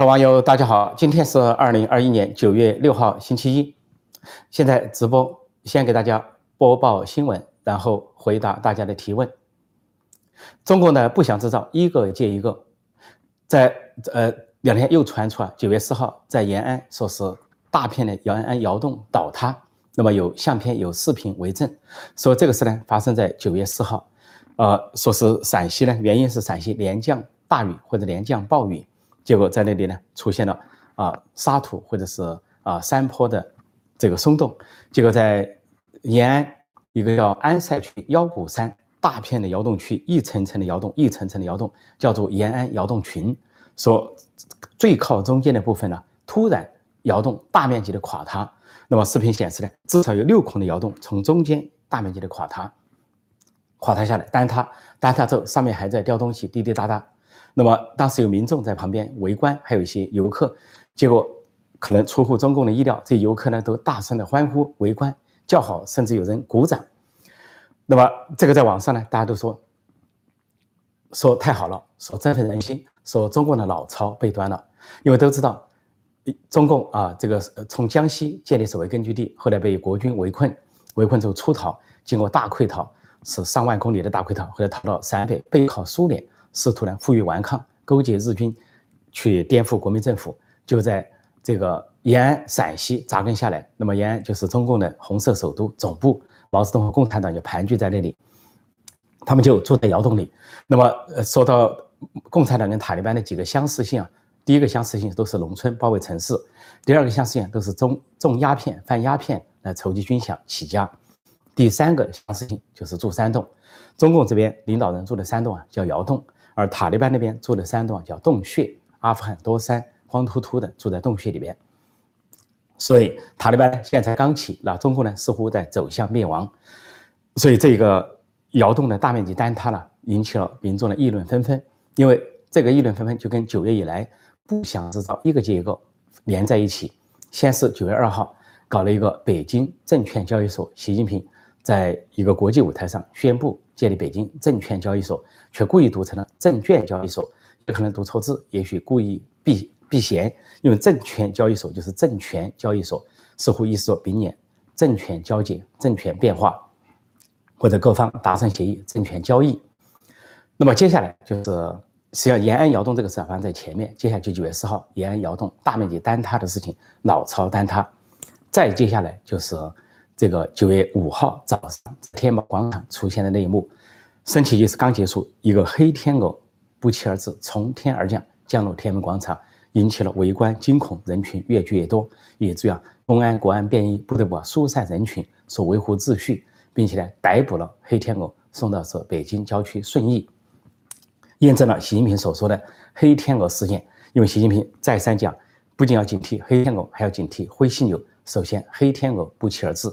各网友大家好，今天是二零二一年九月六号星期一，现在直播，先给大家播报新闻，然后回答大家的提问。中国呢不祥之兆一个接一个，在呃两天又传出啊，九月四号在延安说是大片的延安窑洞倒塌，那么有相片有视频为证，说这个事呢发生在九月四号，呃说是陕西呢，原因是陕西连降大雨或者连降暴雨。结果在那里呢，出现了啊沙土或者是啊山坡的这个松动。结果在延安一个叫安塞区腰鼓山大片的窑洞区，一层层的窑洞，一层层的窑洞，叫做延安窑洞群。说最靠中间的部分呢，突然窑洞大面积的垮塌。那么视频显示呢，至少有六孔的窑洞从中间大面积的垮塌，垮塌下来，坍塌，坍塌之后上面还在掉东西，滴滴答答。那么当时有民众在旁边围观，还有一些游客，结果可能出乎中共的意料，这些游客呢都大声的欢呼、围观、叫好，甚至有人鼓掌。那么这个在网上呢，大家都说说太好了，说振奋人心，说中共的老巢被端了。因为都知道，中共啊，这个从江西建立守卫根据地，后来被国军围困，围困之后出逃，经过大溃逃，是上万公里的大溃逃，后来逃到陕北，背靠苏联。试图呢负隅顽抗，勾结日军，去颠覆国民政府，就在这个延安陕西扎根下来。那么延安就是中共的红色首都总部，毛泽东和共产党就盘踞在那里，他们就住在窑洞里。那么呃，说到共产党跟塔利班的几个相似性啊，第一个相似性都是农村包围城市，第二个相似性都是种种鸦片、贩鸦片来筹集军饷起家，第三个相似性就是住山洞。中共这边领导人住的山洞啊，叫窑洞。而塔利班那边住的山洞叫洞穴，阿富汗多山，光秃秃的住在洞穴里边。所以塔利班现在才刚起，那中共呢似乎在走向灭亡。所以这个窑洞的大面积坍塌了，引起了民众的议论纷纷。因为这个议论纷纷就跟九月以来不祥之兆一个接一个连在一起。先是九月二号搞了一个北京证券交易所，习近平在一个国际舞台上宣布建立北京证券交易所。却故意读成了证券交易所，有可能读错字，也许故意避避嫌，因为证券交易所就是证券交易所，似乎意思说明年证券交接、证券变化，或者各方达成协议，证券交易。那么接下来就是，实际上延安窑洞这个事发生在前面，接下来就九月四号延安窑洞大面积坍塌的事情，老巢坍塌，再接下来就是这个九月五号早上天安广场出现的那一幕。升旗仪式刚结束，一个黑天鹅不期而至，从天而降，降落天安门广场，引起了围观惊恐，人群越聚越多，以至于啊，公安国安便衣不得不疏散人群，所维护秩序，并且呢，逮捕了黑天鹅，送到是北京郊区顺义，验证了习近平所说的黑天鹅事件。因为习近平再三讲，不仅要警惕黑天鹅，还要警惕灰犀牛。首先，黑天鹅不期而至，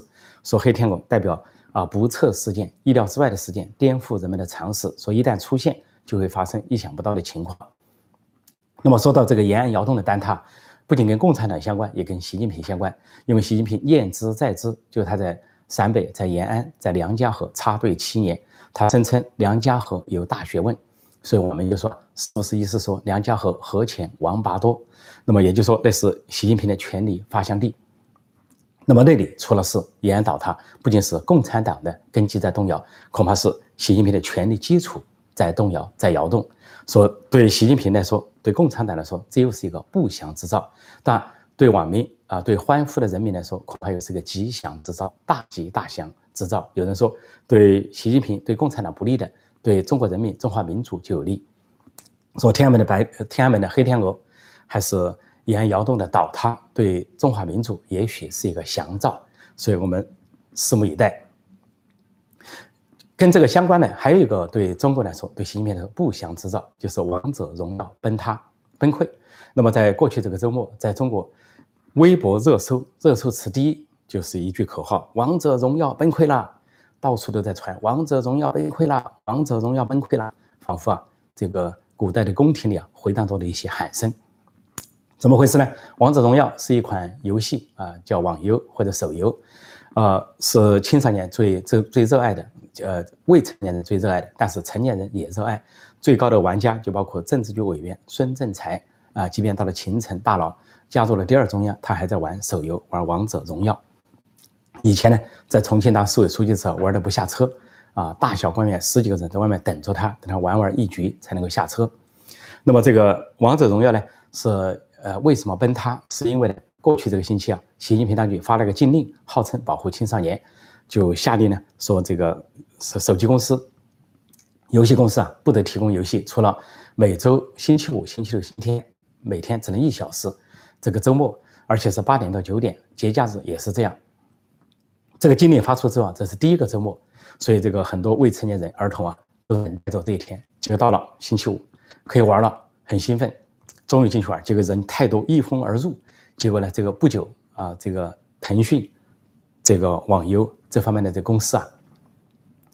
说黑天鹅代表。啊，不测事件、意料之外的事件，颠覆人们的常识，说一旦出现，就会发生意想不到的情况。那么说到这个延安窑洞的坍塌，不仅跟共产党相关，也跟习近平相关，因为习近平念之在之，就是他在陕北、在延安、在梁家河插队七年，他声称梁家河有大学问，所以我们就说，是不是意思说梁家河河浅王八多？那么也就是说，那是习近平的权力发祥地。那么那里出了事，延安倒塌，不仅是共产党的根基在动摇，恐怕是习近平的权力基础在动摇，在摇动。说对习近平来说，对共产党来说，这又是一个不祥之兆；但对网民啊，对欢呼的人民来说，恐怕又是个吉祥之兆，大吉大祥之兆。有人说，对习近平、对共产党不利的，对中国人民、中华民族就有利。说天安门的白，天安门的黑天鹅，还是？延安窑洞的倒塌对中华民族也许是一个祥兆，所以我们拭目以待。跟这个相关的还有一个对中国来说，对习近平的不祥之兆，就是王者荣耀崩塌崩溃。那么在过去这个周末，在中国微博热搜热搜词第一就是一句口号：“王者荣耀崩溃了”，到处都在传“王者荣耀崩溃了，王者荣耀崩溃了”，仿佛啊这个古代的宫廷里啊回荡着的一些喊声。怎么回事呢？王者荣耀是一款游戏啊，叫网游或者手游，呃，是青少年最最最热爱的，呃，未成年人最热爱的，但是成年人也热爱。最高的玩家就包括政治局委员孙政才啊，即便到了秦城，大佬加入了第二中央，他还在玩手游，玩王者荣耀。以前呢，在重庆当市委书记的时候，玩的不下车，啊，大小官员十几个人在外面等着他，等他玩完一局才能够下车。那么这个王者荣耀呢，是呃为什么崩塌？是因为呢，过去这个星期啊，习近平当局发了个禁令，号称保护青少年，就下令呢说这个手手机公司、游戏公司啊，不得提供游戏，除了每周星期五、星期六、星期天每天只能一小时，这个周末而且是八点到九点，节假日也是这样。这个禁令发出之后啊，这是第一个周末，所以这个很多未成年人、儿童啊，都等待着这一天。结果到了星期五，可以玩了，很兴奋，终于进去玩。结果人太多，一哄而入。结果呢，这个不久啊，这个腾讯这个网游这方面的这公司啊，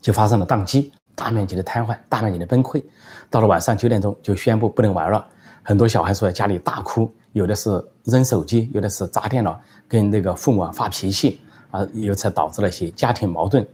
就发生了宕机，大面积的瘫痪，大面积的崩溃。到了晚上九点钟，就宣布不能玩了。很多小孩说在家里大哭，有的是扔手机，有的是砸电脑，跟那个父母啊发脾气。啊，由此导致了一些家庭矛盾，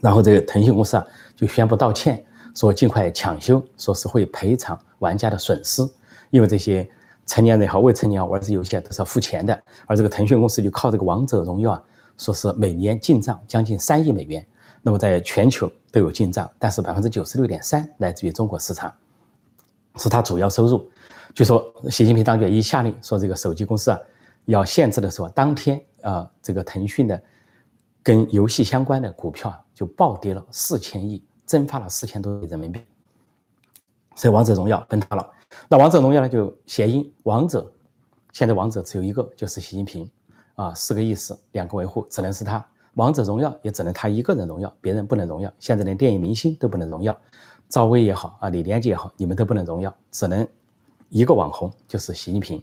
然后这个腾讯公司啊就宣布道歉，说尽快抢修，说是会赔偿玩家的损失，因为这些成年人和，未成年玩这游戏都是要付钱的，而这个腾讯公司就靠这个王者荣耀啊，说是每年进账将近三亿美元，那么在全球都有进账，但是百分之九十六点三来自于中国市场，是它主要收入。据说习近平当局一下令说这个手机公司啊要限制的时候，当天。啊，这个腾讯的跟游戏相关的股票就暴跌了四千亿，蒸发了四千多亿人民币。所以王者荣耀崩塌了。那王者荣耀呢，就谐音王者，现在王者只有一个，就是习近平啊，四个意思，两个维护，只能是他。王者荣耀也只能他一个人荣耀，别人不能荣耀。现在连电影明星都不能荣耀，赵薇也好啊，李连杰也好，你们都不能荣耀，只能一个网红，就是习近平。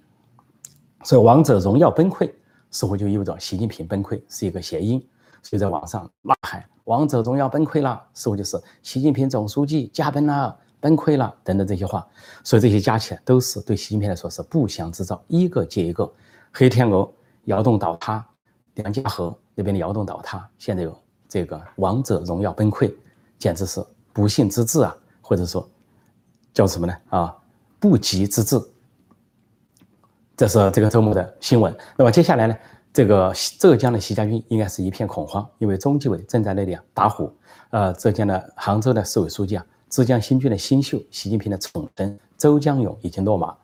所以王者荣耀崩溃。似乎就意味着习近平崩溃是一个谐音，所以在网上呐喊“王者荣耀崩溃了”，似乎就是习近平总书记驾崩了、崩溃了等等这些话。所以这些加起来都是对习近平来说是不祥之兆，一个接一个。黑天鹅窑洞倒塌，梁家河那边的窑洞倒塌，现在有这个王者荣耀崩溃，简直是不幸之至啊，或者说叫什么呢？啊，不吉之至。这是这个周末的新闻。那么接下来呢？这个浙江的习家军应该是一片恐慌，因为中纪委正在那里啊打虎。呃，浙江的杭州的市委书记啊，浙江新军的新秀，习近平的宠臣周江勇已经落马。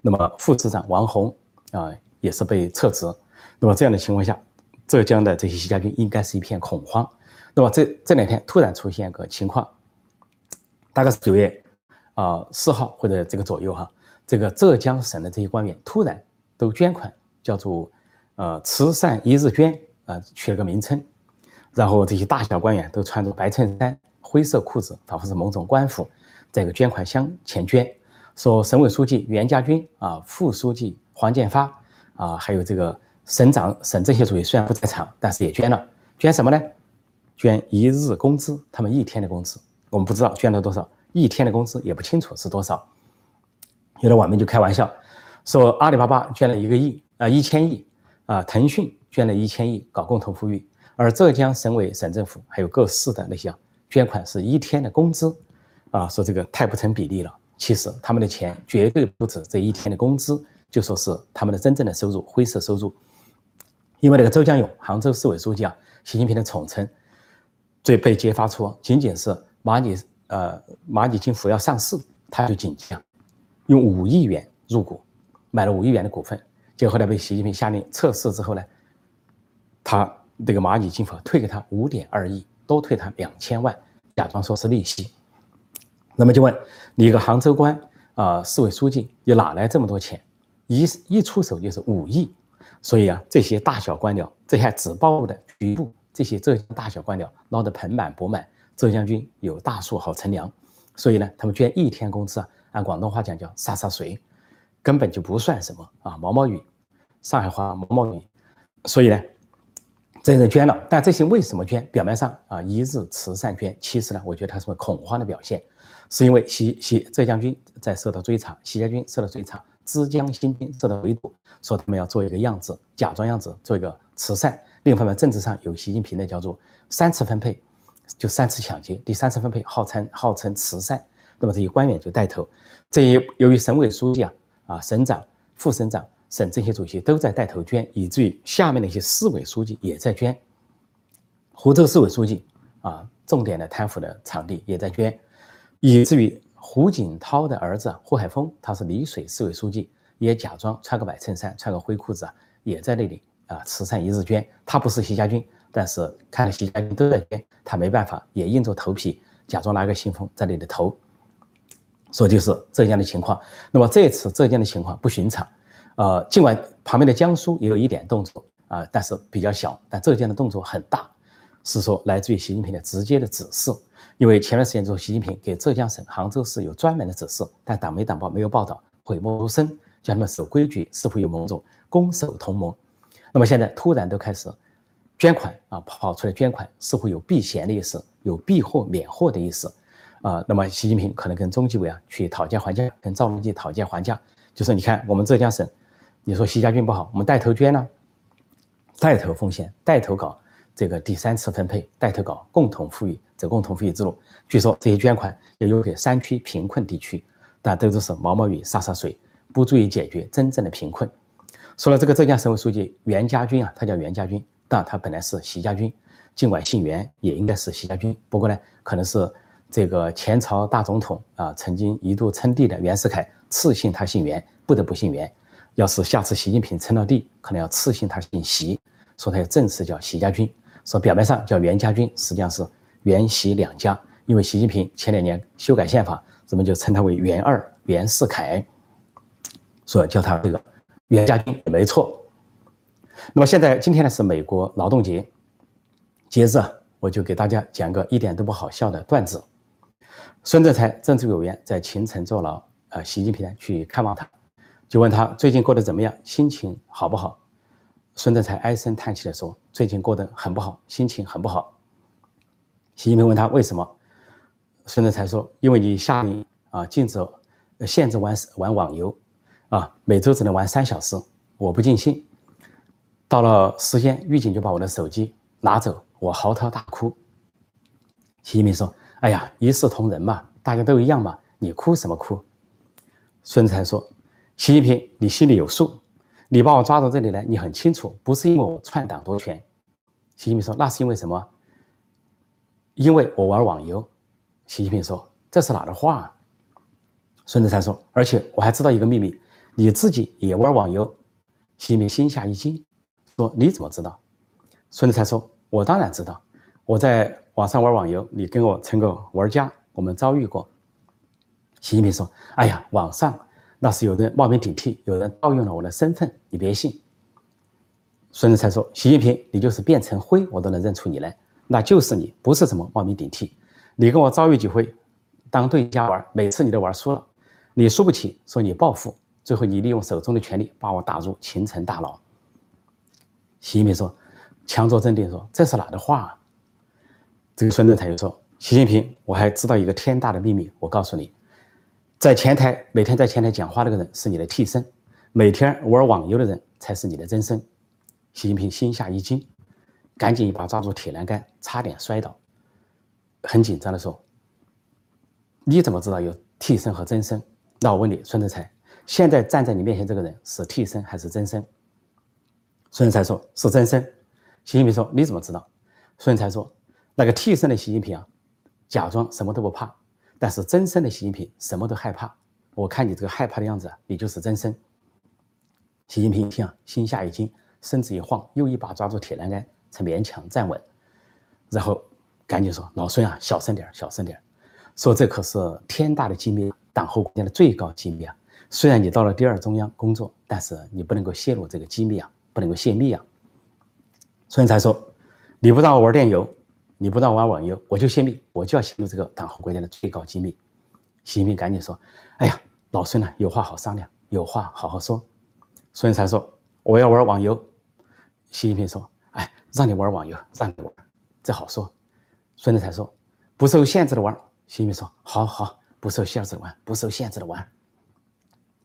那么副市长王宏啊也是被撤职。那么这样的情况下，浙江的这些习家军应该是一片恐慌。那么这这两天突然出现个情况，大概是九月啊四号或者这个左右哈。这个浙江省的这些官员突然都捐款，叫做呃慈善一日捐啊，取了个名称。然后这些大小官员都穿着白衬衫、灰色裤子，仿佛是某种官服，在一个捐款箱前捐。说省委书记袁家军啊，副书记黄建发啊，还有这个省长、省政协主席虽然不在场，但是也捐了。捐什么呢？捐一日工资，他们一天的工资，我们不知道捐了多少，一天的工资也不清楚是多少。有的网民就开玩笑，说阿里巴巴捐了一个亿啊，一千亿啊，腾讯捐了一千亿搞共同富裕，而浙江省委、省政府还有各市的那些捐款是一天的工资，啊，说这个太不成比例了。其实他们的钱绝对不止这一天的工资，就说是他们的真正的收入，灰色收入。因为那个周江勇，杭州市委书记啊，习近平的宠臣，最被揭发出仅仅是蚂蚁呃蚂蚁金服要上市，他就紧急啊。用五亿元入股，买了五亿元的股份，结果后来被习近平下令测试之后呢，他这个蚂蚁金服退给他五点二亿，多退他两千万，假装说是利息。那么就问你一个杭州官啊，市委书记，你哪来这么多钱？一一出手就是五亿，所以啊，这些大小官僚，这些纸包的局部，这些浙江大小官僚捞得盆满钵满，浙江军有大树好乘凉，所以呢，他们捐一天工资啊。按广东话讲叫“洒洒水”，根本就不算什么啊，毛毛雨。上海话毛毛雨。所以呢，这人捐了，但这些为什么捐？表面上啊，一日慈善捐，其实呢，我觉得他是恐慌的表现，是因为习习浙江军在受到追查，习家军受到追查，浙江新军受到围堵，说他们要做一个样子，假装样子做一个慈善。另一方面，政治上有习近平的叫做三次分配，就三次抢劫，第三次分配号称号称慈善。那么这些官员就带头，这一由于省委书记啊啊，省长、副省长、省政协主席都在带头捐，以至于下面的一些市委书记也在捐。湖州市委书记啊，重点的贪腐的场地也在捐，以至于胡锦涛的儿子胡海峰，他是丽水市委书记，也假装穿个白衬衫、穿个灰裤子啊，也在那里啊，慈善一日捐。他不是习家军，但是看到习家军都在捐，他没办法，也硬着头皮假装拿个信封在那里投。说就是浙江的情况。那么这次浙江的情况不寻常，呃，尽管旁边的江苏也有一点动作啊，但是比较小，但浙江的动作很大。是说来自于习近平的直接的指示，因为前段时间之后，习近平给浙江省杭州市有专门的指示，但党媒党报没有报道，讳莫如深，叫他们守规矩，似乎有某种攻守同盟。那么现在突然都开始捐款啊，跑出来捐款，似乎有避嫌的意思，有避祸免祸的意思啊。那么习近平可能跟中纪委啊去讨价还价，跟赵书记讨价还价，就说你看我们浙江省，你说习家军不好，我们带头捐呢，带头奉献，带头搞。这个第三次分配带头搞共同富裕，走共同富裕之路。据说这些捐款要留给山区贫困地区，但都只是毛毛雨洒洒水，不足以解决真正的贫困。说了这个浙江省委书记袁家军啊，他叫袁家军，但他本来是习家军，尽管姓袁，也应该是习家军。不过呢，可能是这个前朝大总统啊，曾经一度称帝的袁世凯赐姓他姓袁，不得不姓袁。要是下次习近平称了帝，可能要赐姓他姓习，说他要正式叫习家军。说表面上叫袁家军，实际上是袁习两家。因为习近平前两年修改宪法，人们就称他为袁二、袁世凯，说叫他这个袁家军也没错。那么现在今天呢是美国劳动节，节日啊，我就给大家讲个一点都不好笑的段子。孙政才政治委员在秦城坐牢，呃，习近平呢去看望他，就问他最近过得怎么样，心情好不好？孙德才唉声叹气地说：“最近过得很不好，心情很不好。”习近平问他为什么，孙德才说：“因为你下令啊，禁止、限制玩玩网游，啊，每周只能玩三小时，我不尽兴。到了时间，狱警就把我的手机拿走，我嚎啕大哭。”习近平说：“哎呀，一视同仁嘛，大家都一样嘛，你哭什么哭？”孙政才说：“习近平，你心里有数。”你把我抓到这里来，你很清楚，不是因为我篡党夺权。习近平说：“那是因为什么？因为我玩网游。”习近平说：“这是哪的话？”孙政才说：“而且我还知道一个秘密，你自己也玩网游。”习近平心下一惊，说：“你怎么知道？”孙政才说：“我当然知道，我在网上玩网游，你跟我成个玩家，我们遭遇过。”习近平说：“哎呀，网上。”那是有人冒名顶替，有人盗用了我的身份，你别信。孙政才说：“习近平，你就是变成灰，我都能认出你来，那就是你，不是什么冒名顶替。你跟我遭遇几回，当对家玩，每次你都玩输了，你输不起，说你报复，最后你利用手中的权力把我打入秦城大牢。”习近平说，强作镇定说：“这是哪的话？”这个孙政才又说：“习近平，我还知道一个天大的秘密，我告诉你。”在前台每天在前台讲话那个人是你的替身，每天玩网游的人才是你的真身。习近平心下一惊，赶紧一把抓住铁栏杆，差点摔倒，很紧张的说：“你怎么知道有替身和真身？那我问你，孙政才，现在站在你面前这个人是替身还是真身？”孙政才说：“是真身。”习近平说：“你怎么知道？”孙政才说：“那个替身的习近平啊，假装什么都不怕。”但是真身的习近平什么都害怕，我看你这个害怕的样子，你就是真身。习近平一听啊，心下一惊，身子一晃，又一把抓住铁栏杆，才勉强站稳，然后赶紧说：“老孙啊，小声点，小声点，说这可是天大的机密，党后国家的最高机密啊！虽然你到了第二中央工作，但是你不能够泄露这个机密啊，不能够泄密啊。”孙才说：“你不让我玩电游。”你不让玩网游，我就泄密，我就要泄露这个党和国家的最高机密。习近平赶紧说：“哎呀，老孙呢，有话好商量，有话好好说。”孙才说：“我要玩网游。”习近平说：“哎，让你玩网游，让你玩，这好说。”孙才说：“不受限制的玩。”习近平说：“好好，不受限制的玩，不受限制的玩。”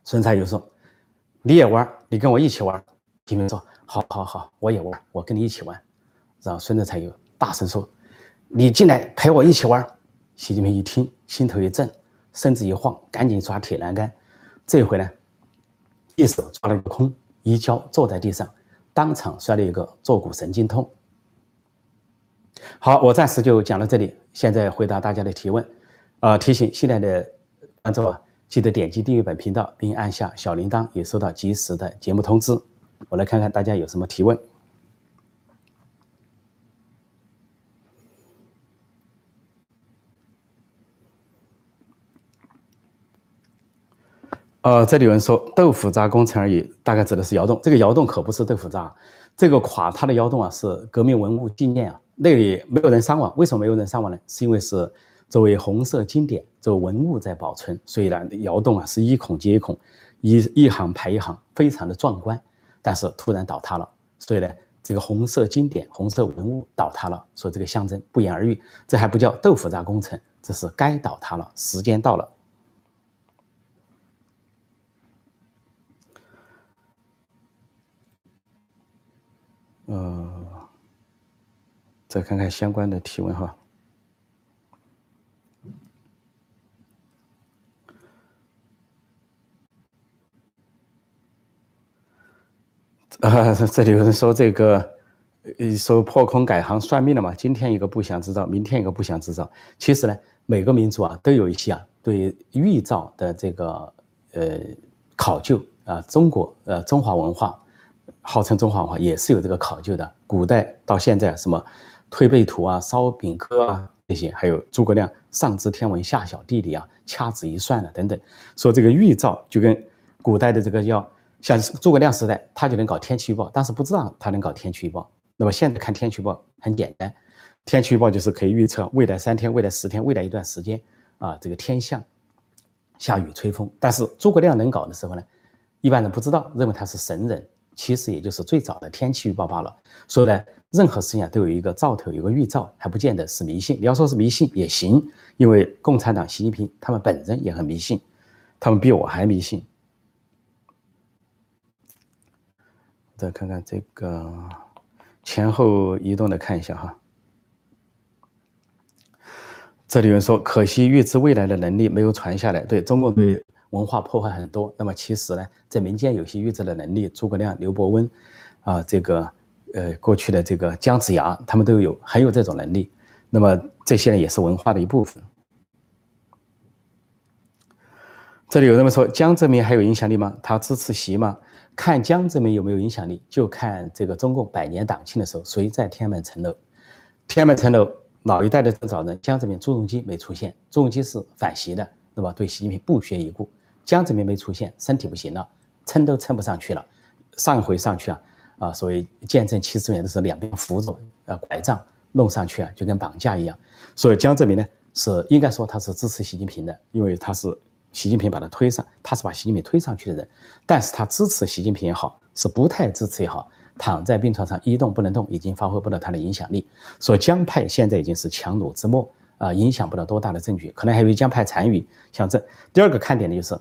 孙才又说：“你也玩，你跟我一起玩。”习近平说：“好好好，我也玩，我跟你一起玩。”然后孙政才又大声说。你进来陪我一起玩。习近平一听，心头一震，身子一晃，赶紧抓铁栏杆。这回呢，一手抓了个空，一跤坐在地上，当场摔了一个坐骨神经痛。好，我暂时就讲到这里，现在回答大家的提问。呃，提醒新来的观众啊，记得点击订阅本频道，并按下小铃铛，也收到及时的节目通知。我来看看大家有什么提问。呃，这里有人说豆腐渣工程而已，大概指的是窑洞。这个窑洞可不是豆腐渣，这个垮塌的窑洞啊是革命文物纪念啊，那里没有人伤亡。为什么没有人伤亡呢？是因为是作为红色经典、作为文物在保存，所以呢，窑洞啊是一孔接一孔，一一行排一行，非常的壮观。但是突然倒塌了，所以呢，这个红色经典、红色文物倒塌了，所以这个象征不言而喻。这还不叫豆腐渣工程，这是该倒塌了，时间到了。呃，再看看相关的提问哈。啊，这里有人说这个，说破空改行算命了嘛？今天一个不祥之兆，明天一个不祥之兆。其实呢，每个民族啊都有一些啊对预兆的这个呃考究啊。中国呃中华文化。号称中华文化也是有这个考究的，古代到现在什么推背图啊、烧饼歌啊这些，还有诸葛亮上知天文下晓地理啊、掐指一算啊等等，说这个预兆就跟古代的这个要像诸葛亮时代，他就能搞天气预报，但是不知道他能搞天气预报。那么现在看天气预报很简单，天气预报就是可以预测未来三天、未来十天、未来一段时间啊这个天象下雨吹风。但是诸葛亮能搞的时候呢，一般人不知道，认为他是神人。其实也就是最早的天气预报罢了。所以呢，任何事情都有一个兆头，有个预兆，还不见得是迷信。你要说是迷信也行，因为共产党习近平他们本人也很迷信，他们比我还迷信。再看看这个前后移动的看一下哈。这里有人说，可惜预知未来的能力没有传下来。对中国对。文化破坏很多，那么其实呢，在民间有些预测的能力，诸葛亮、刘伯温，啊，这个呃过去的这个姜子牙，他们都有很有这种能力。那么这些呢，也是文化的一部分。这里有人们说江泽民还有影响力吗？他支持习吗？看江泽民有没有影响力，就看这个中共百年党庆的时候谁在天安门城楼。天安门城楼老一代的领导人江泽民、朱镕基没出现，朱镕基是反习的，那么对习近平不屑一顾。江泽民没出现，身体不行了，撑都撑不上去了。上回上去啊，啊，所谓见证七十年的时候，两边扶着，呃，拐杖弄上去啊，就跟绑架一样。所以江泽民呢，是应该说他是支持习近平的，因为他是习近平把他推上，他是把习近平推上去的人。但是他支持习近平也好，是不太支持也好，躺在病床上一动不能动，已经发挥不了他的影响力。所以江派现在已经是强弩之末啊，影响不了多大的证据，可能还有江派残余。像这第二个看点呢，就是。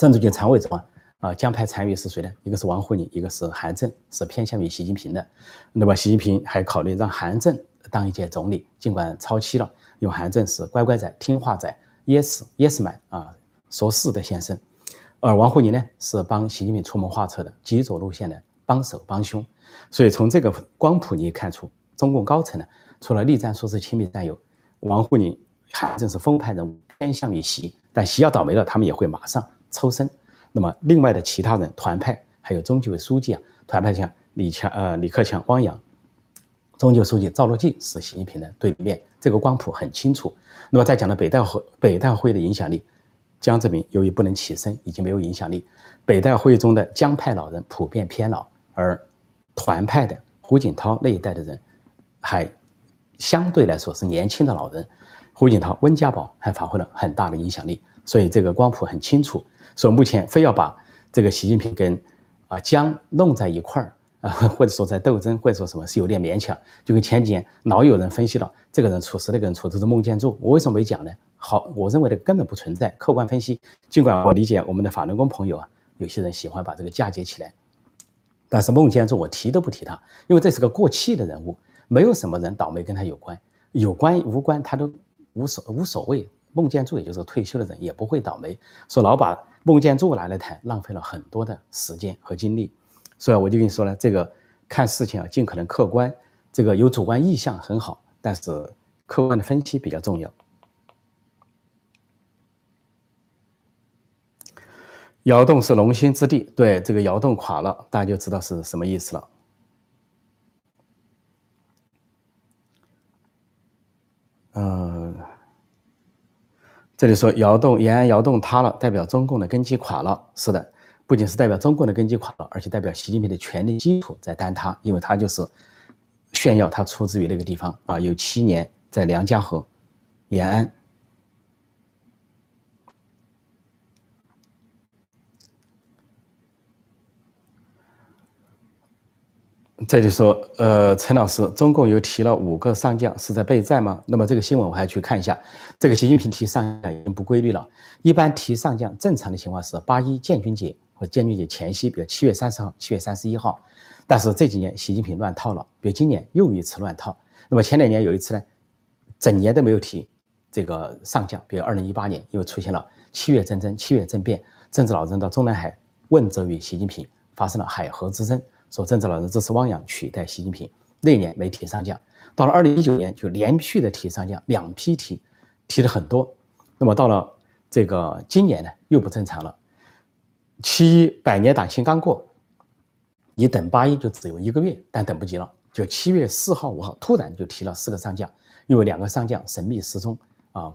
政治局常委中啊，啊，江派参与是谁呢？一个是王沪宁，一个是韩正，是偏向于习近平的。那么习近平还考虑让韩正当一届总理，尽管超期了，因为韩正是乖乖仔、听话仔，yes yes man 啊，说是的先生。而王沪宁呢，是帮习近平出谋划策的，极左路线的帮手帮凶。所以从这个光谱你也看出，中共高层呢，除了栗战书是亲密战友，王沪宁、韩正是风派人物，偏向于习。但习要倒霉了，他们也会马上。抽身，那么另外的其他人团派还有中纪委书记啊，团派像李强、呃李克强、汪洋，中纪委书记赵乐际是习近平的对立面，这个光谱很清楚。那么再讲到北戴会，北戴会的影响力，江泽民由于不能起身，已经没有影响力。北戴会中的江派老人普遍偏老，而团派的胡锦涛那一代的人，还相对来说是年轻的老人，胡锦涛、温家宝还发挥了很大的影响力，所以这个光谱很清楚。说目前非要把这个习近平跟啊江弄在一块儿啊，或者说在斗争，或者说什么是有点勉强。就跟前几年老有人分析了，这个人出事，那个人出事是孟建柱。我为什么没讲呢？好，我认为的根本不存在。客观分析，尽管我理解我们的法轮功朋友啊，有些人喜欢把这个嫁接起来，但是孟建柱我提都不提他，因为这是个过气的人物，没有什么人倒霉跟他有关，有关无关他都无所无所谓。孟建柱也就是退休的人，也不会倒霉。说老把孟建柱拿来谈，浪费了很多的时间和精力。所以我就跟你说了，这个看事情啊，尽可能客观，这个有主观意向很好，但是客观的分析比较重要。窑洞是龙兴之地，对这个窑洞垮了，大家就知道是什么意思了。嗯，这里说窑洞延安窑洞塌了，代表中共的根基垮了。是的，不仅是代表中共的根基垮了，而且代表习近平的权力基础在坍塌，因为他就是炫耀他出自于那个地方啊，有七年在梁家河、延安。这里说，呃，陈老师，中共又提了五个上将，是在备战吗？那么这个新闻我还去看一下。这个习近平提上将已经不规律了，一般提上将，正常的情况是八一建军节或建军节前夕，比如七月三十号、七月三十一号。但是这几年习近平乱套了，比如今年又一次乱套。那么前两年有一次呢，整年都没有提这个上将，比如二零一八年又出现了七月政争、七月政变，政治老人到中南海问责于习近平，发生了海河之争。说政治老人支持汪洋取代习近平，那年没提上将，到了二零一九年就连续的提上将，两批提，提了很多。那么到了这个今年呢，又不正常了。七一百年党庆刚过，你等八一就只有一个月，但等不及了，就七月四号、五号突然就提了四个上将，因为两个上将神秘失踪啊，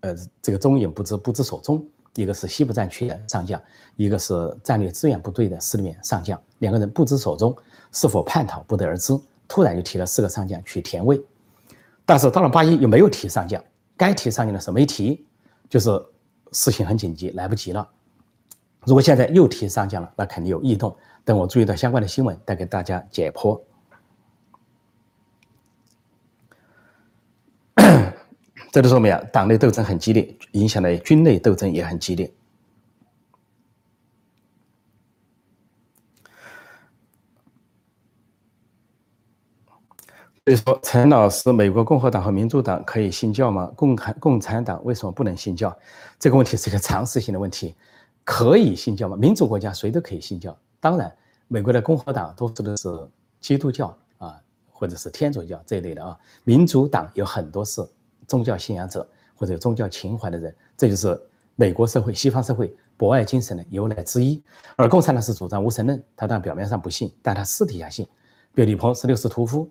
呃，这个踪影不知，不知所踪。一个是西部战区的上将，一个是战略支援部队的司令员上将，两个人不知所踪，是否叛逃不得而知。突然就提了四个上将去填位，但是到了八一又没有提上将，该提上将的时候没提，就是事情很紧急，来不及了。如果现在又提上将了，那肯定有异动。等我注意到相关的新闻，再给大家解剖。这就说明啊，党内斗争很激烈，影响的军内斗争也很激烈。所以说，陈老师，美国共和党和民主党可以信教吗？共产共产党为什么不能信教？这个问题是一个常识性的问题。可以信教吗？民主国家谁都可以信教。当然，美国的共和党多数都是基督教啊，或者是天主教这一类的啊。民主党有很多是。宗教信仰者或者有宗教情怀的人，这就是美国社会、西方社会博爱精神的由来之一。而共产党是主张无神论，他当然表面上不信，但他私底下信。比如李鹏是六世屠夫，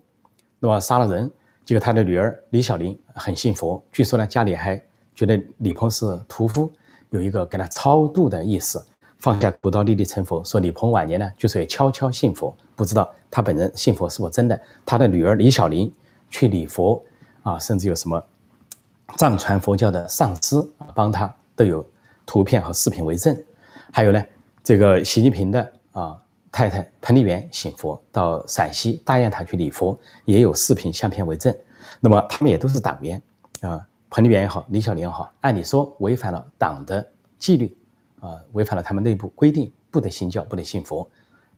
说杀了人，结果他的女儿李小玲很信佛，据说呢家里还觉得李鹏是屠夫，有一个给他超度的意思，放下屠刀立地成佛。说李鹏晚年呢就是也悄悄信佛，不知道他本人信佛是否真的。他的女儿李小玲去礼佛啊，甚至有什么。藏传佛教的上师帮他都有图片和视频为证，还有呢，这个习近平的啊太太彭丽媛信佛，到陕西大雁塔去礼佛，也有视频相片为证。那么他们也都是党员啊，彭丽媛也好，李小玲也好，按理说违反了党的纪律啊，违反了他们内部规定，不得信教，不得信佛，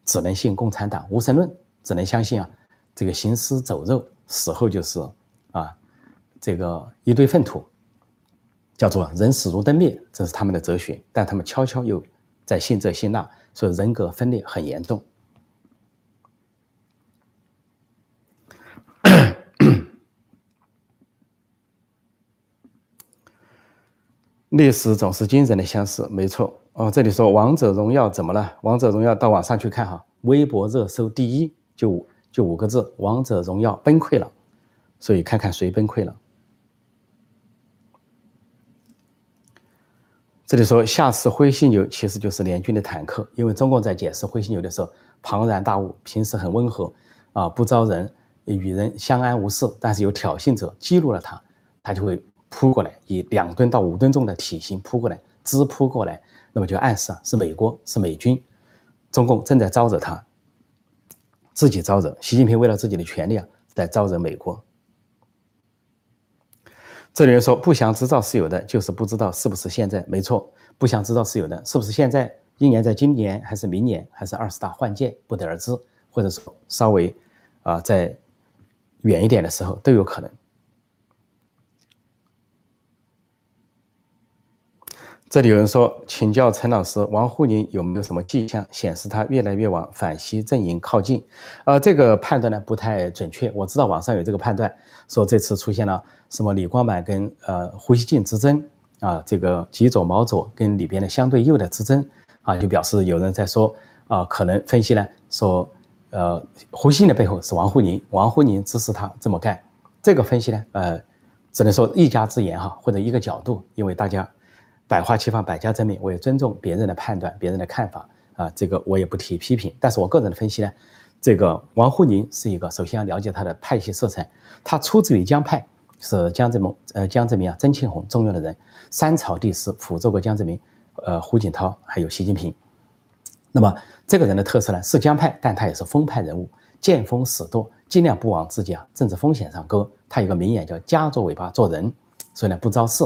只能信共产党无神论，只能相信啊这个行尸走肉，死后就是啊。这个一堆粪土，叫做人死如灯灭，这是他们的哲学。但他们悄悄又在信这信那，所以人格分裂很严重。历史总是惊人的相似，没错。哦，这里说《王者荣耀》怎么了？《王者荣耀》到网上去看哈，微博热搜第一就就五个字：《王者荣耀》崩溃了。所以看看谁崩溃了。这里说下次灰犀牛其实就是联军的坦克，因为中共在解释灰犀牛的时候庞然大物，平时很温和，啊不招人，与人相安无事，但是有挑衅者激怒了他，他就会扑过来，以两吨到五吨重的体型扑过来，直扑过来，那么就暗示啊是美国是美军，中共正在招惹他，自己招惹习近平为了自己的权利啊在招惹美国。这里人说不祥之兆是有的，就是不知道是不是现在。没错，不祥之兆是有的，是不是现在？一年在今年，还是明年，还是二十大换届，不得而知。或者说稍微啊，在远一点的时候都有可能。这里有人说，请教陈老师，王沪宁有没有什么迹象显示他越来越往反西阵营靠近？呃，这个判断呢不太准确。我知道网上有这个判断，说这次出现了什么李光满跟呃胡锡进之争啊，这个极左毛左跟里边的相对右的之争啊，就表示有人在说啊，可能分析呢说，呃，胡锡进的背后是王沪宁，王沪宁支持他这么干。这个分析呢，呃，只能说一家之言哈，或者一个角度，因为大家。百花齐放，百家争鸣。我也尊重别人的判断，别人的看法啊，这个我也不提批评。但是我个人的分析呢，这个王沪宁是一个，首先要了解他的派系色彩，他出自于江派，是江泽民，呃，江泽民啊，曾庆红重用的人，三朝帝师辅佐过江泽民，呃，胡锦涛还有习近平。那么这个人的特色呢，是江派，但他也是风派人物，见风使舵，尽量不往自己啊政治风险上搁。他有个名言叫“夹着尾巴做人”，所以呢不招事，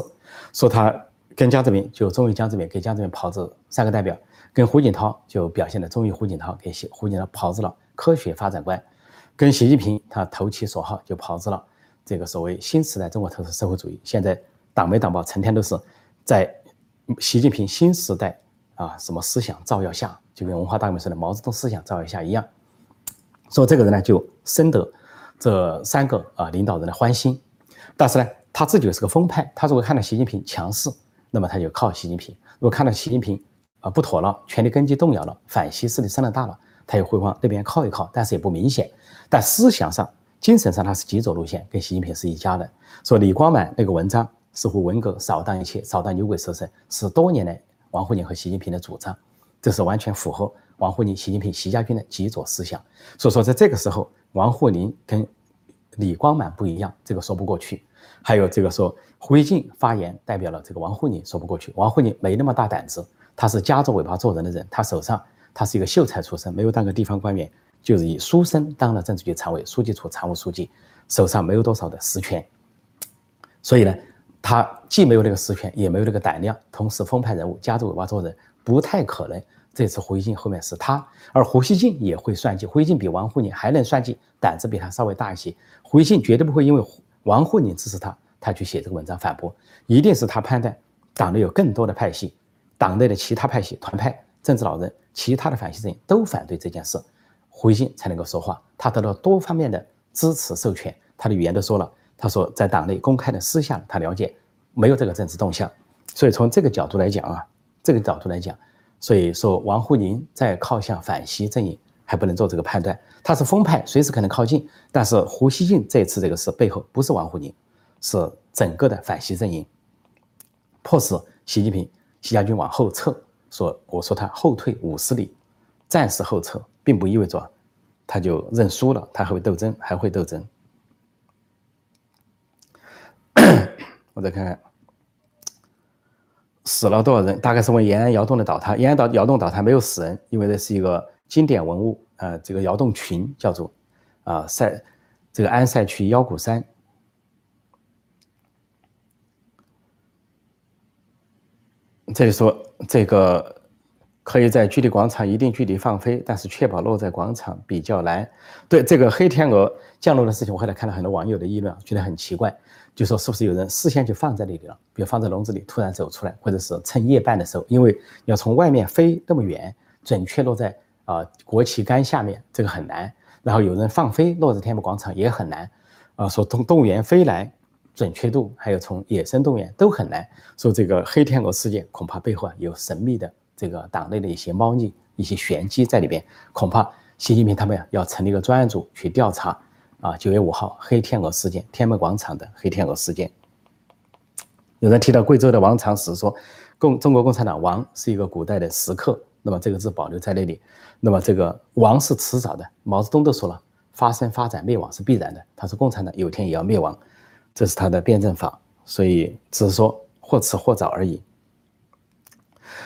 说他。跟江泽民就忠于江泽民，给江泽民炮制三个代表；跟胡锦涛就表现的忠于胡锦涛，给胡锦涛炮制了科学发展观；跟习近平他投其所好，就炮制了这个所谓新时代中国特色社会主义。现在党媒党报成天都是在习近平新时代啊什么思想照耀下，就跟文化大革命说的毛泽东思想照耀下一样。说这个人呢就深得这三个啊领导人的欢心，但是呢他自己又是个风派，他如果看到习近平强势。那么他就靠习近平。如果看到习近平啊不妥了，权力根基动摇了，反西势力声浪大了，他也会往那边靠一靠，但是也不明显。但思想上、精神上他是极左路线，跟习近平是一家的。说李光满那个文章似乎文革扫荡一切，扫荡牛鬼蛇神，是多年来王沪宁和习近平的主张，这是完全符合王沪宁、习近平、习家军的极左思想。所以说，在这个时候，王沪宁跟李光满不一样，这个说不过去。还有这个说胡锡进发言代表了这个王沪宁说不过去，王沪宁没那么大胆子，他是夹着尾巴做人的人，他手上他是一个秀才出身，没有当过地方官员，就是以书生当了政治局常委、书记处常务书记，手上没有多少的实权，所以呢，他既没有那个实权，也没有那个胆量，同时风派人物夹着尾巴做人，不太可能这次胡锡进后面是他，而胡锡进也会算计，胡锡进比王沪宁还能算计，胆子比他稍微大一些，胡锡进绝对不会因为。王沪宁支持他，他去写这个文章反驳，一定是他判断党内有更多的派系，党内的其他派系、团派、政治老人、其他的反西阵营都反对这件事，胡锡进才能够说话。他得到多方面的支持授权，他的语言都说了，他说在党内公开的私下，他了解没有这个政治动向。所以从这个角度来讲啊，这个角度来讲，所以说王沪宁在靠向反西阵营。还不能做这个判断，他是风派，随时可能靠近。但是胡锡进这次这个事背后不是王沪宁，是整个的反西阵营，迫使习近平、习家军往后撤。说我说他后退五十里，暂时后撤，并不意味着他就认输了，他还会斗争，还会斗争。我再看看死了多少人，大概是问延安窑洞的倒塌。延安岛窑洞倒塌没有死人，因为这是一个。经典文物，呃，这个窑洞群叫做，啊塞，这个安塞区腰鼓山。这里说这个可以在距离广场一定距离放飞，但是确保落在广场比较难。对这个黑天鹅降落的事情，我后来看了很多网友的议论，觉得很奇怪，就说是不是有人事先就放在那里了，比如放在笼子里，突然走出来，或者是趁夜半的时候，因为要从外面飞那么远，准确落在。啊，国旗杆下面这个很难，然后有人放飞落在天安门广场也很难，啊，说动动物园飞来，准确度还有从野生动物园都很难，说这个黑天鹅事件恐怕背后啊有神秘的这个党内的一些猫腻、一些玄机在里边，恐怕习近平他们呀要成立一个专案组去调查啊，九月五号黑天鹅事件，天安门广场的黑天鹅事件。有人提到贵州的王长石说，共中国共产党王是一个古代的石刻。那么这个字保留在那里，那么这个亡是迟早的。毛泽东都说了，发生、发展、灭亡是必然的。他说共产党有天也要灭亡，这是他的辩证法，所以只是说或迟或早而已。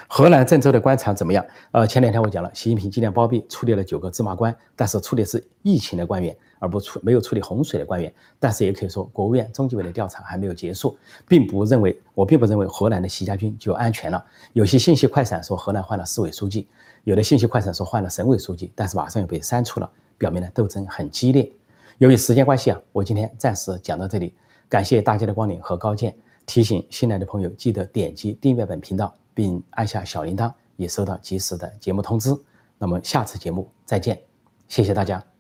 河南郑州的官场怎么样？呃，前两天我讲了，习近平尽量包庇，处理了九个芝麻官，但是处理是疫情的官员，而不处没有处理洪水的官员。但是也可以说，国务院中纪委的调查还没有结束，并不认为，我并不认为河南的习家军就安全了。有些信息快闪说河南换了市委书记，有的信息快闪说换了省委书记，但是马上又被删除了，表明呢斗争很激烈。由于时间关系啊，我今天暂时讲到这里，感谢大家的光临和高见。提醒新来的朋友，记得点击订阅本频道。并按下小铃铛，以收到及时的节目通知。那么下次节目再见，谢谢大家。